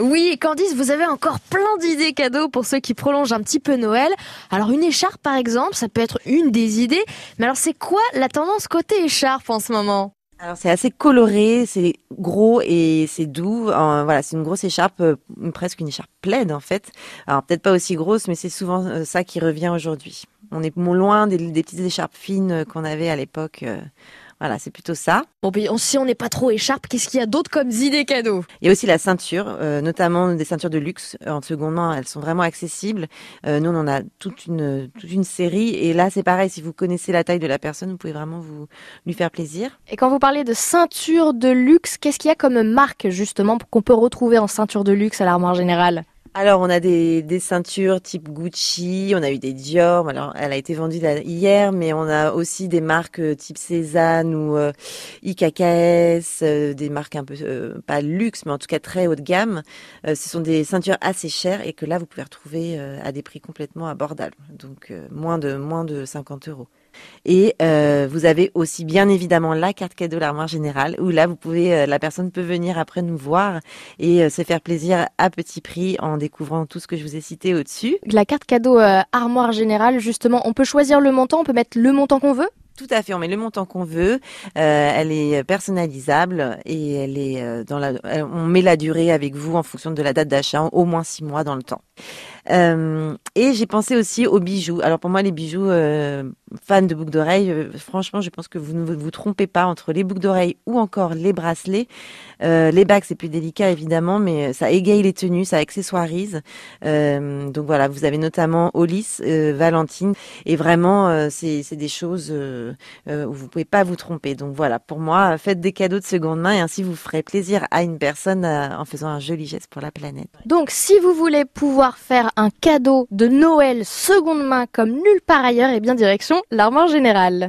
Oui, Candice, vous avez encore plein d'idées cadeaux pour ceux qui prolongent un petit peu Noël. Alors une écharpe par exemple, ça peut être une des idées. Mais alors c'est quoi la tendance côté écharpe en ce moment? Alors c'est assez coloré, c'est gros et c'est doux. voilà, c'est une grosse écharpe, euh, presque une écharpe plaide en fait. Alors peut-être pas aussi grosse, mais c'est souvent euh, ça qui revient aujourd'hui. On est loin des, des petites écharpes fines euh, qu'on avait à l'époque. Voilà, c'est plutôt ça. Bon, puis si on n'est pas trop écharpe, qu'est-ce qu'il y a d'autre comme idées cadeaux? Il y a aussi la ceinture, euh, notamment des ceintures de luxe euh, en seconde main. Elles sont vraiment accessibles. Euh, nous, on en a toute une toute une série. Et là, c'est pareil. Si vous connaissez la taille de la personne, vous pouvez vraiment vous lui faire plaisir. Et quand vous parlez de ceinture de luxe, qu'est-ce qu'il y a comme marque justement qu'on peut retrouver en ceinture de luxe à l'armoire générale? Alors, on a des, ceintures type Gucci, on a eu des Dior. Alors, elle a été vendue hier, mais on a aussi des marques euh, type Cézanne ou euh, IKKS, euh, des marques un peu pas luxe, mais en tout cas très haut de gamme. ce sont des ceintures assez chères et que là, vous pouvez retrouver à des prix complètement abordables, donc moins de moins de 50 euros. Et euh, vous avez aussi bien évidemment la carte cadeau l'armoire générale où là vous pouvez euh, la personne peut venir après nous voir et euh, se faire plaisir à petit prix en découvrant tout ce que je vous ai cité au-dessus. La carte cadeau armoire générale justement, on peut choisir le montant, on peut mettre le montant qu'on veut? Tout à fait, on met le montant qu'on veut. elle est personnalisable et elle est dans la. On met la durée avec vous en fonction de la date d'achat, au moins six mois dans le temps. Euh, et j'ai pensé aussi aux bijoux. Alors pour moi, les bijoux, euh, fans de boucles d'oreilles, euh, franchement, je pense que vous ne vous, trompez pas entre les boucles d'oreilles ou encore les bracelets. Euh, les bagues, c'est plus délicat évidemment, mais ça égaye les tenues, ça accessoirise. donc voilà, vous avez notamment Olis, Valentine, et vraiment, c'est des choses où vous pouvez pas vous tromper. Donc voilà, pour moi, faites des cadeaux de seconde main et ainsi vous ferez plaisir à une personne en faisant un joli geste pour la planète. Donc si vous voulez pouvoir faire un cadeau de Noël seconde main comme nulle part ailleurs, et bien direction l'armoire générale.